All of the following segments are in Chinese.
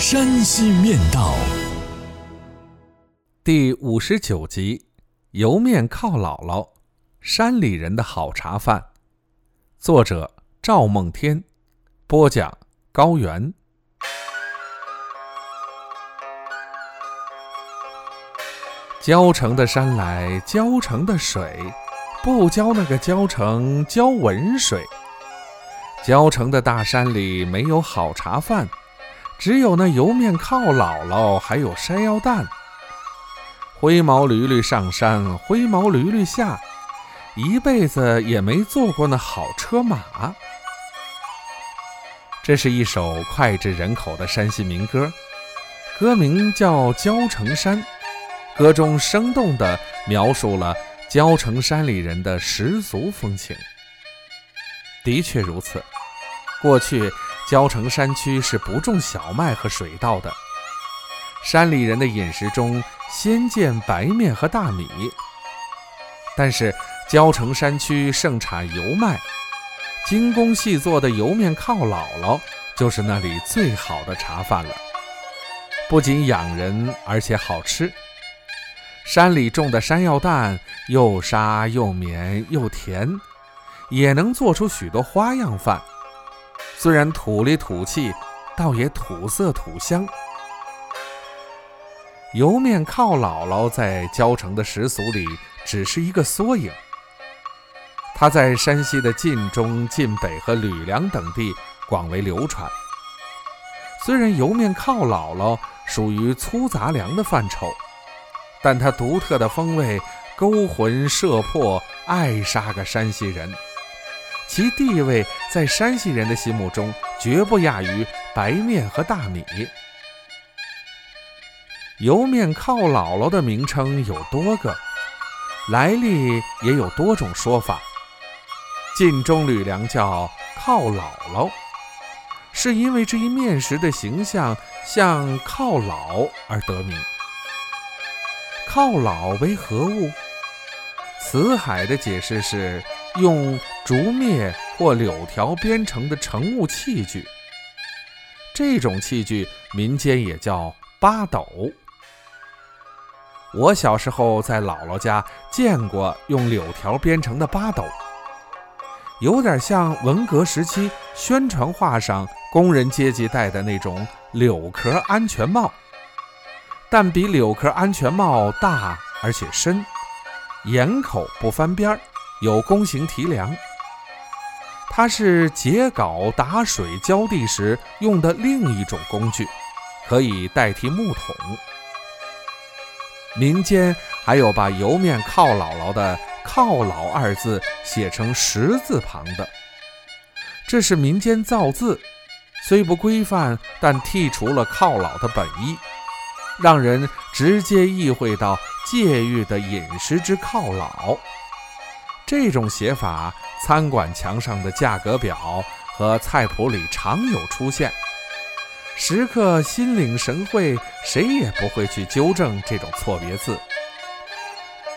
山西面道》第五十九集：油面靠姥姥，山里人的好茶饭。作者：赵梦天，播讲：高原。浇城的山来浇城的水，不浇那个浇城浇文水。浇城的大山里没有好茶饭，只有那油面靠姥姥，还有山药蛋。灰毛驴驴上山，灰毛驴驴下，一辈子也没坐过那好车马。这是一首脍炙人口的山西民歌，歌名叫《焦城山》，歌中生动地描述了焦城山里人的十足风情。的确如此，过去焦城山区是不种小麦和水稻的，山里人的饮食中鲜见白面和大米。但是焦城山区盛产油麦，精工细作的油面靠姥姥就是那里最好的茶饭了，不仅养人，而且好吃。山里种的山药蛋又沙又绵又甜。也能做出许多花样饭，虽然土里土气，倒也土色土香。油面靠姥姥在焦城的食俗里只是一个缩影，它在山西的晋中、晋北和吕梁等地广为流传。虽然油面靠姥姥属于粗杂粮的范畴，但它独特的风味勾魂摄魄，爱杀个山西人。其地位在山西人的心目中绝不亚于白面和大米。油面靠姥姥的名称有多个，来历也有多种说法。晋中吕梁叫靠姥姥，是因为这一面食的形象像靠老而得名。靠老为何物？辞海的解释是。用竹篾或柳条编成的乘物器具，这种器具民间也叫八斗。我小时候在姥姥家见过用柳条编成的八斗，有点像文革时期宣传画上工人阶级戴的那种柳壳安全帽，但比柳壳安全帽大而且深，檐口不翻边儿。有弓形提梁，它是结镐打水浇地时用的另一种工具，可以代替木桶。民间还有把油面靠姥姥的“靠老”二字写成十字旁的，这是民间造字，虽不规范，但剔除了靠老的本意，让人直接意会到戒欲的饮食之靠老。这种写法，餐馆墙上的价格表和菜谱里常有出现。食客心领神会，谁也不会去纠正这种错别字。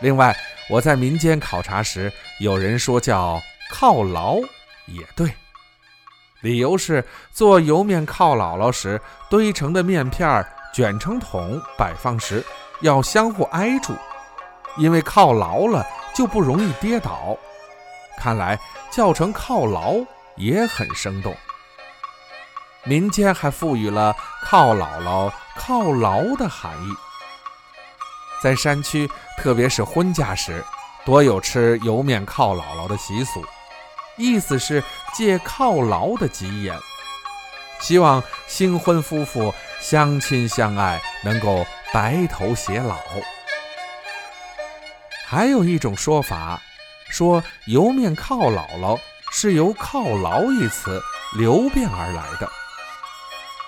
另外，我在民间考察时，有人说叫“靠牢”，也对。理由是做油面靠姥姥时，堆成的面片儿卷成桶摆放时要相互挨住，因为靠牢了。就不容易跌倒，看来叫成靠牢也很生动。民间还赋予了靠姥姥、靠牢的含义。在山区，特别是婚嫁时，多有吃油面靠姥姥的习俗，意思是借靠牢的吉言，希望新婚夫妇相亲相爱，能够白头偕老。还有一种说法，说油面靠姥姥是由“靠牢”一词流变而来的，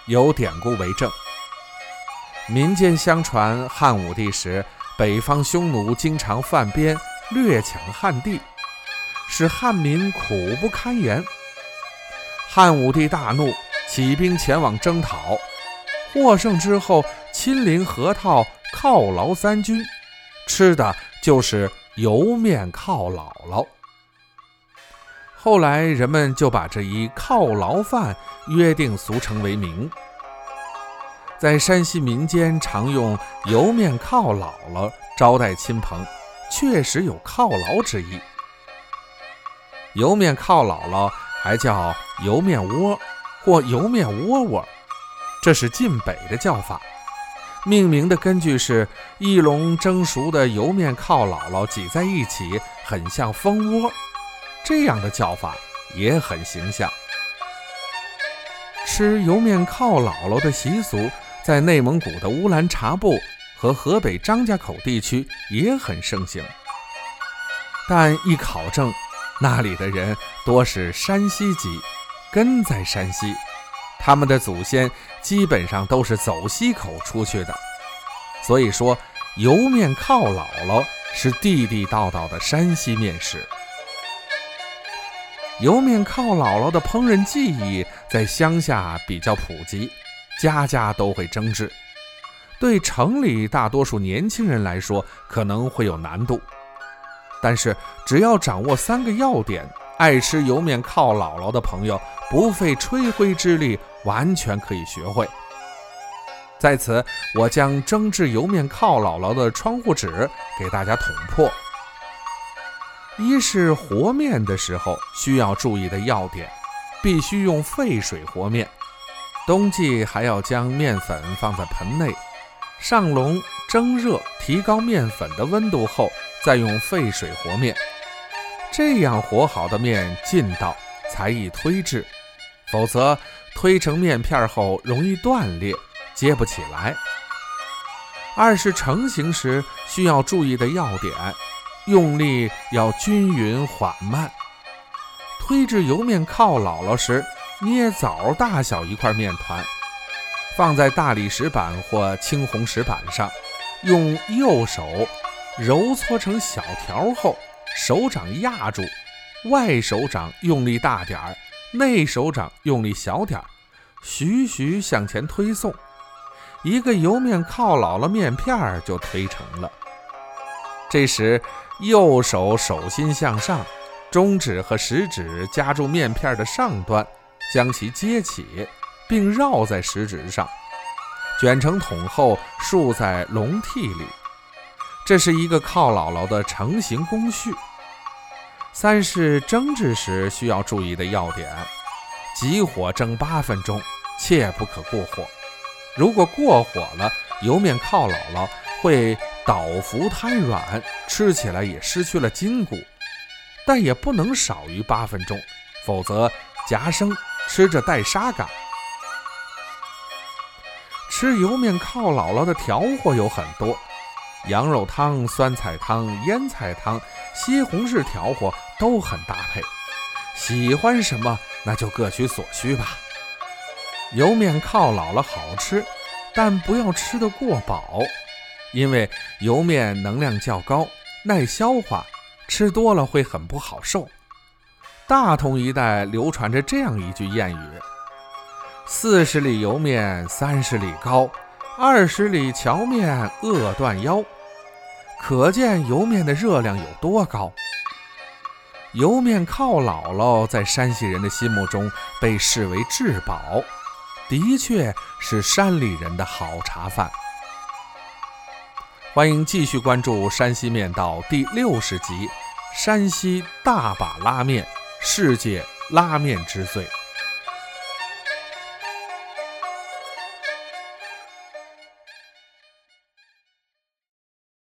有典故为证。民间相传，汉武帝时，北方匈奴经常犯边掠抢汉地，使汉民苦不堪言。汉武帝大怒，起兵前往征讨，获胜之后，亲临河套犒劳三军，吃的就是油面犒姥姥。后来人们就把这一犒劳饭约定俗成为名。在山西民间常用油面犒姥姥招待亲朋，确实有犒劳之意。油面犒姥姥还叫油面窝或油面窝窝，这是晋北的叫法。命名的根据是一笼蒸熟的油面靠姥姥挤在一起，很像蜂窝，这样的叫法也很形象。吃油面靠姥姥的习俗。在内蒙古的乌兰察布和河北张家口地区也很盛行，但一考证，那里的人多是山西籍，根在山西，他们的祖先基本上都是走西口出去的，所以说油面靠姥姥是地地道道的山西面食。油面靠姥姥的烹饪技艺在乡下比较普及。家家都会蒸制，对城里大多数年轻人来说可能会有难度，但是只要掌握三个要点，爱吃油面靠姥姥的朋友不费吹灰之力，完全可以学会。在此，我将蒸制油面靠姥姥的窗户纸给大家捅破。一是和面的时候需要注意的要点，必须用沸水和面。冬季还要将面粉放在盆内，上笼蒸热，提高面粉的温度后，再用沸水和面。这样和好的面劲道才易推制，否则推成面片后容易断裂，接不起来。二是成型时需要注意的要点，用力要均匀缓慢。推至油面靠姥姥时。捏枣大小一块面团，放在大理石板或青红石板上，用右手揉搓成小条后，手掌压住，外手掌用力大点儿，内手掌用力小点儿，徐徐向前推送，一个油面犒姥姥面片儿就推成了。这时，右手手心向上，中指和食指夹住面片的上端。将其接起，并绕在食指上，卷成筒后竖在笼屉里。这是一个犒姥姥的成型工序。三是蒸制时需要注意的要点：急火蒸八分钟，切不可过火。如果过火了，油面靠姥姥会倒伏瘫软，吃起来也失去了筋骨。但也不能少于八分钟，否则夹生。吃着带沙感。吃油面靠姥姥的调和有很多，羊肉汤、酸菜汤、腌菜汤、西红柿调和都很搭配。喜欢什么那就各取所需吧。油面靠老了好吃，但不要吃得过饱，因为油面能量较高，耐消化，吃多了会很不好受。大同一带流传着这样一句谚语：“四十里油面三十里高，二十里荞面饿断腰。”可见油面的热量有多高。莜面犒姥姥在山西人的心目中被视为至宝，的确是山里人的好茶饭。欢迎继续关注《山西面道》第六十集：山西大把拉面。世界拉面之最。